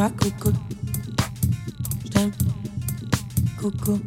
Toi, coucou. Je t'aime. Coucou.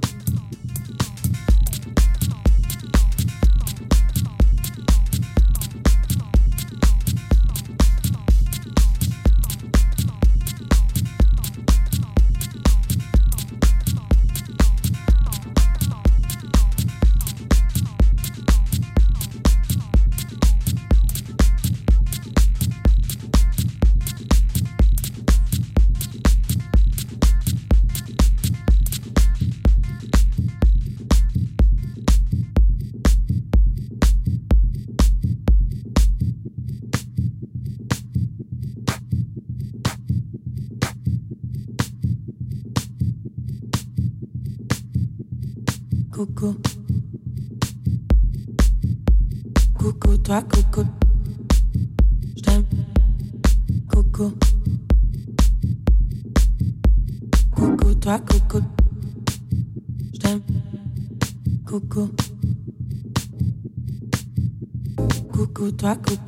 Toi, coucou.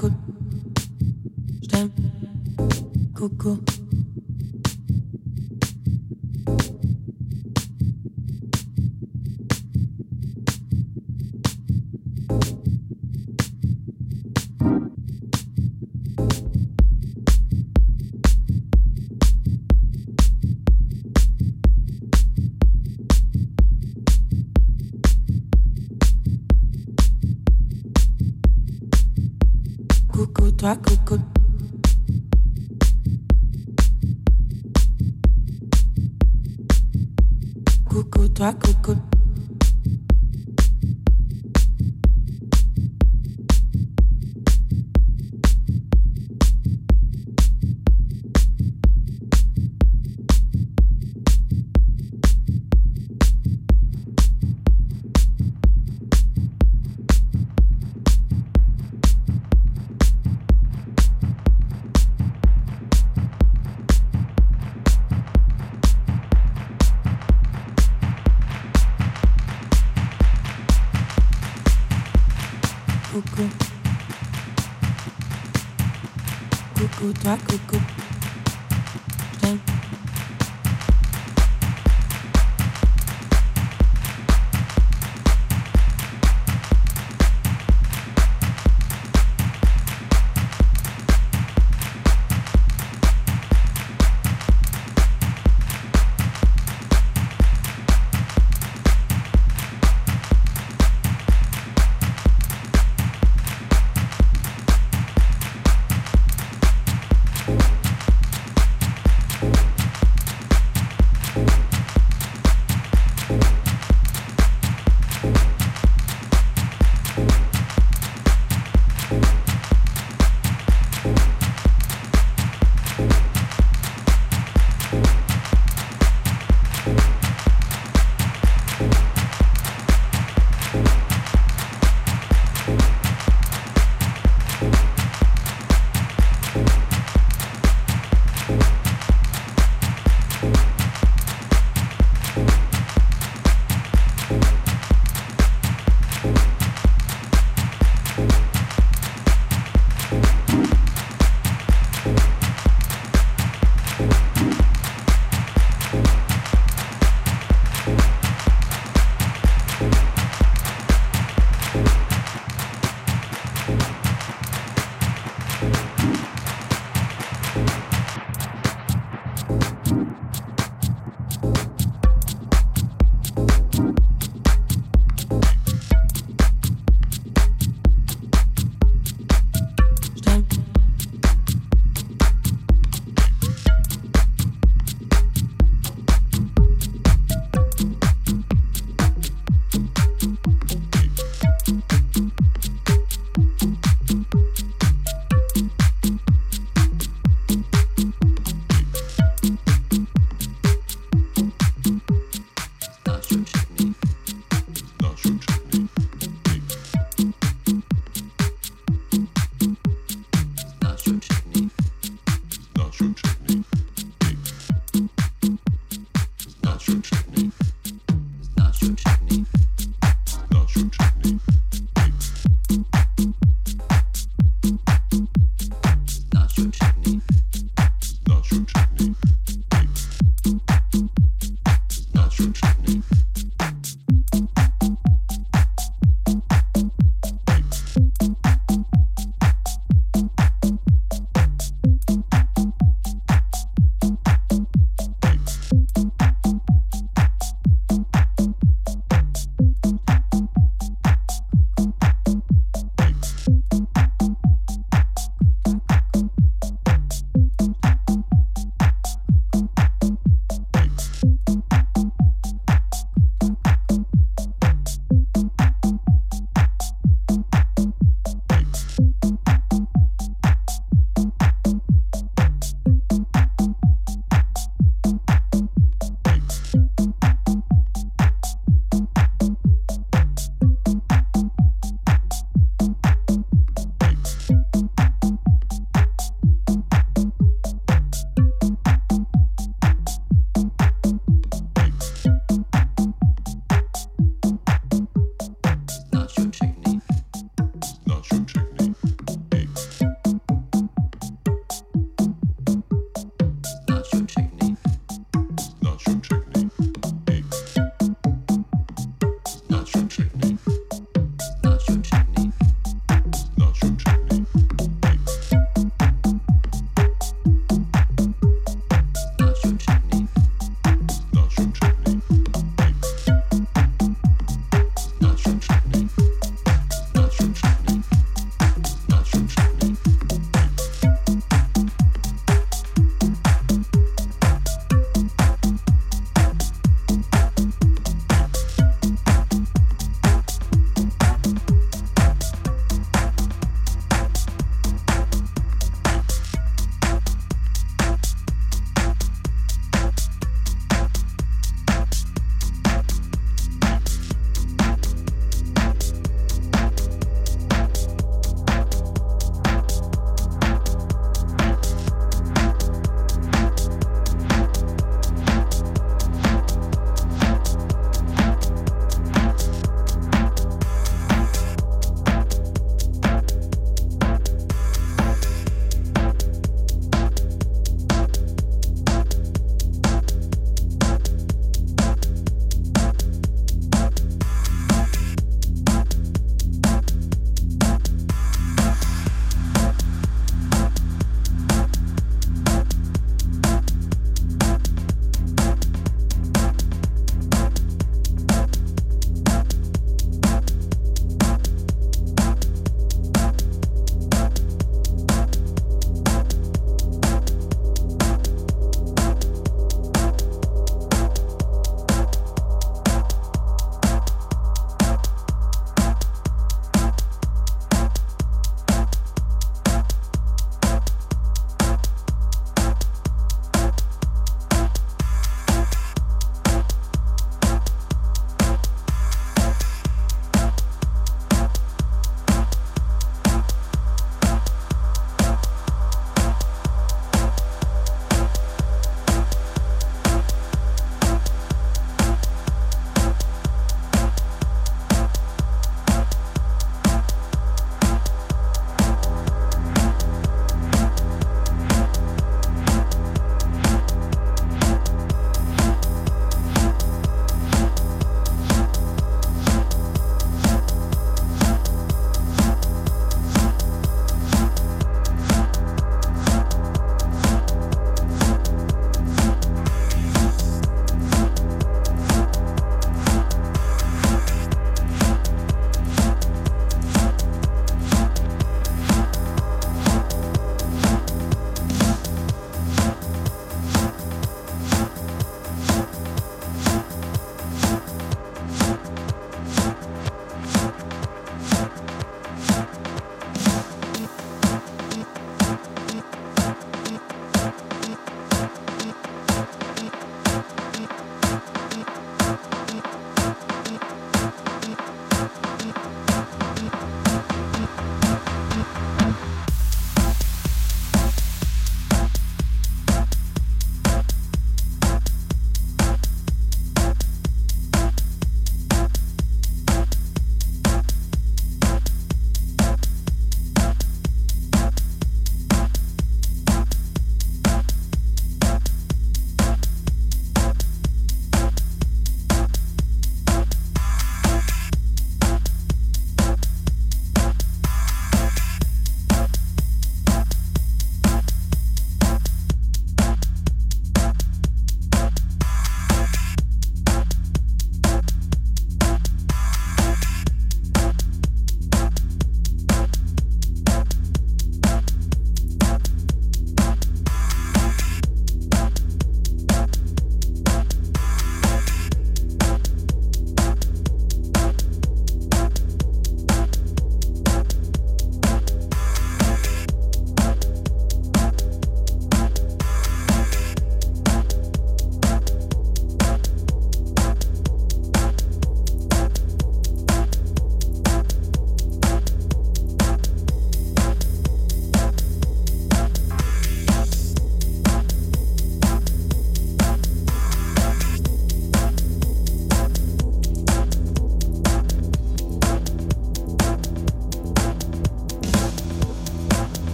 Coucou toi,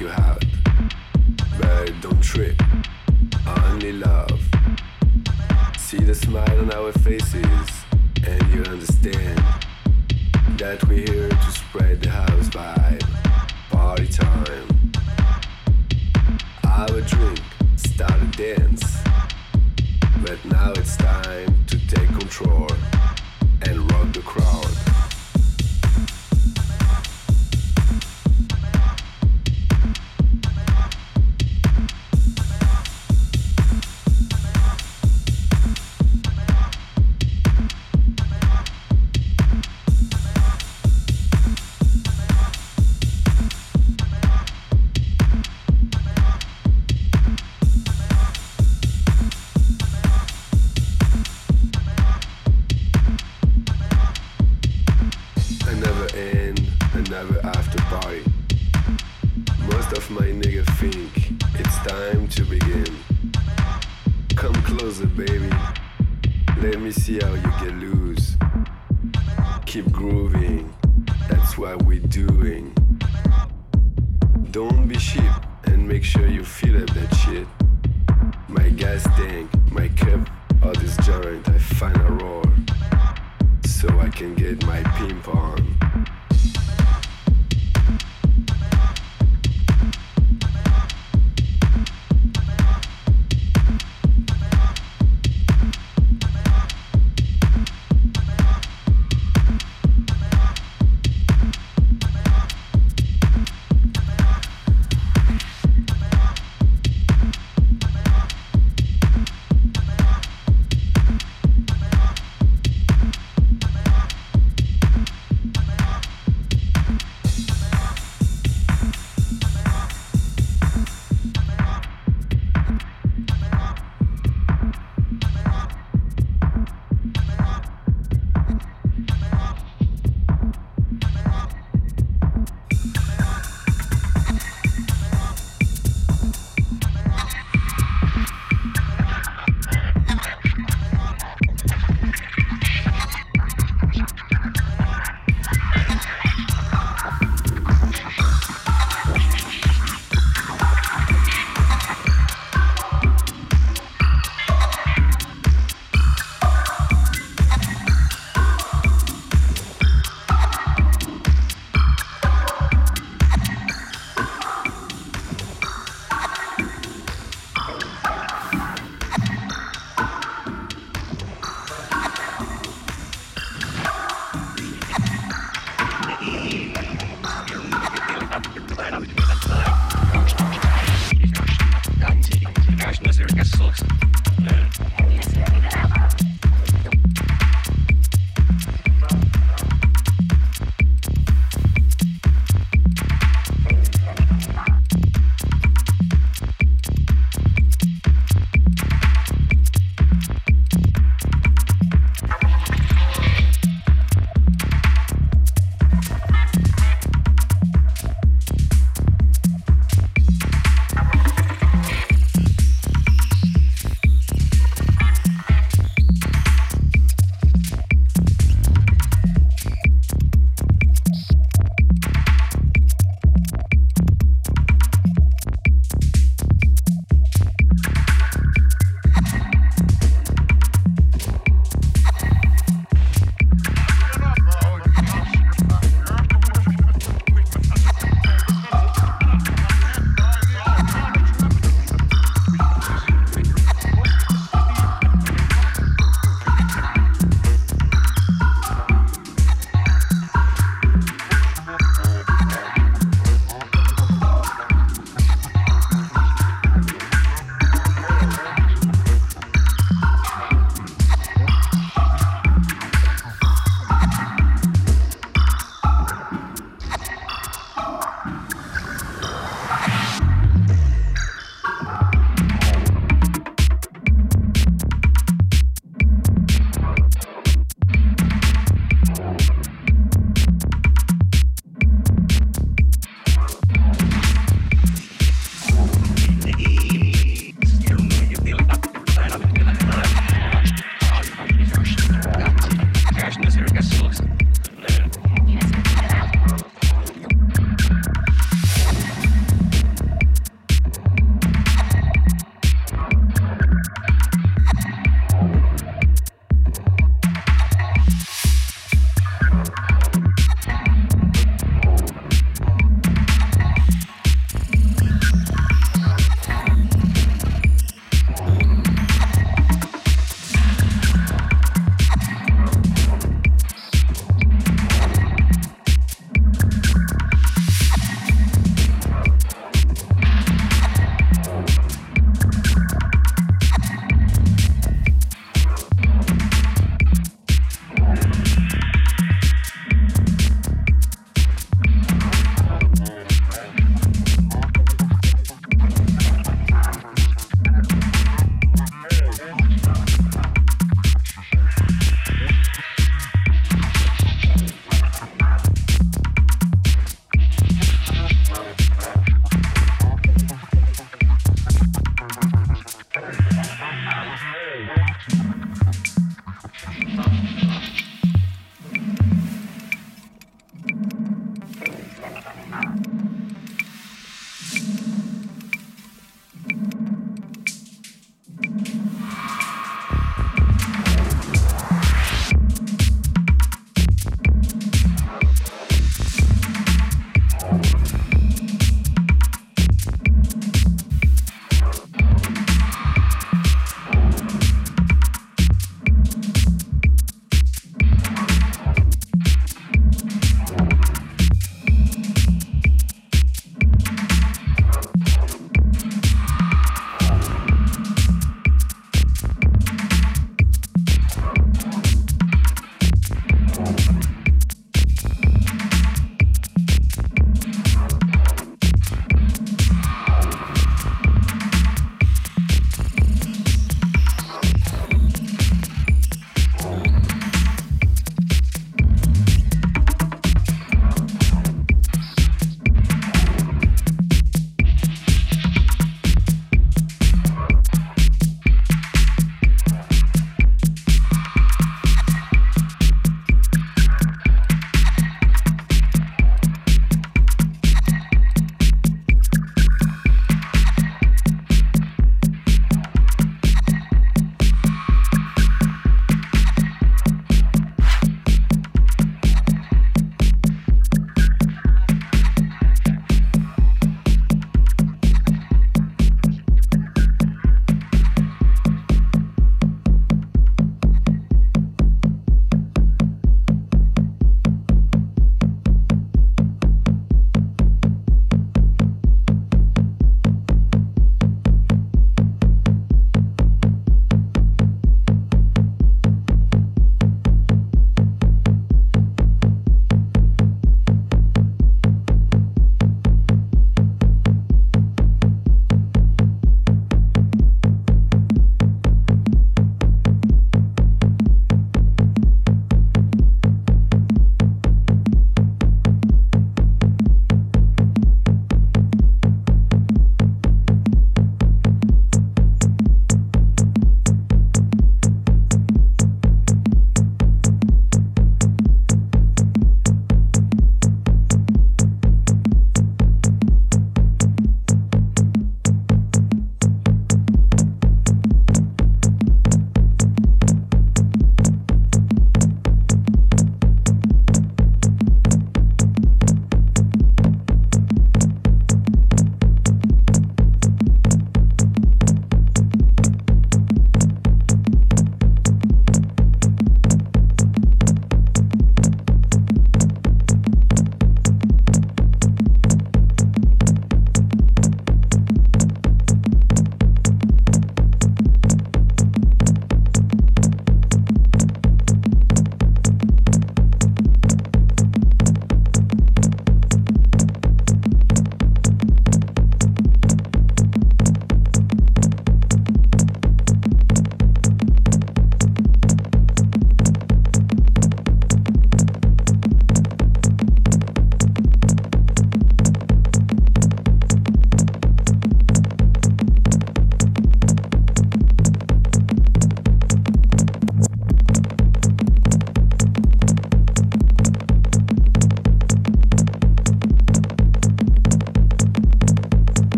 you have, Babe, don't trip. Only love. See the smile on our faces, and you understand that we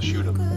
I'll shoot them.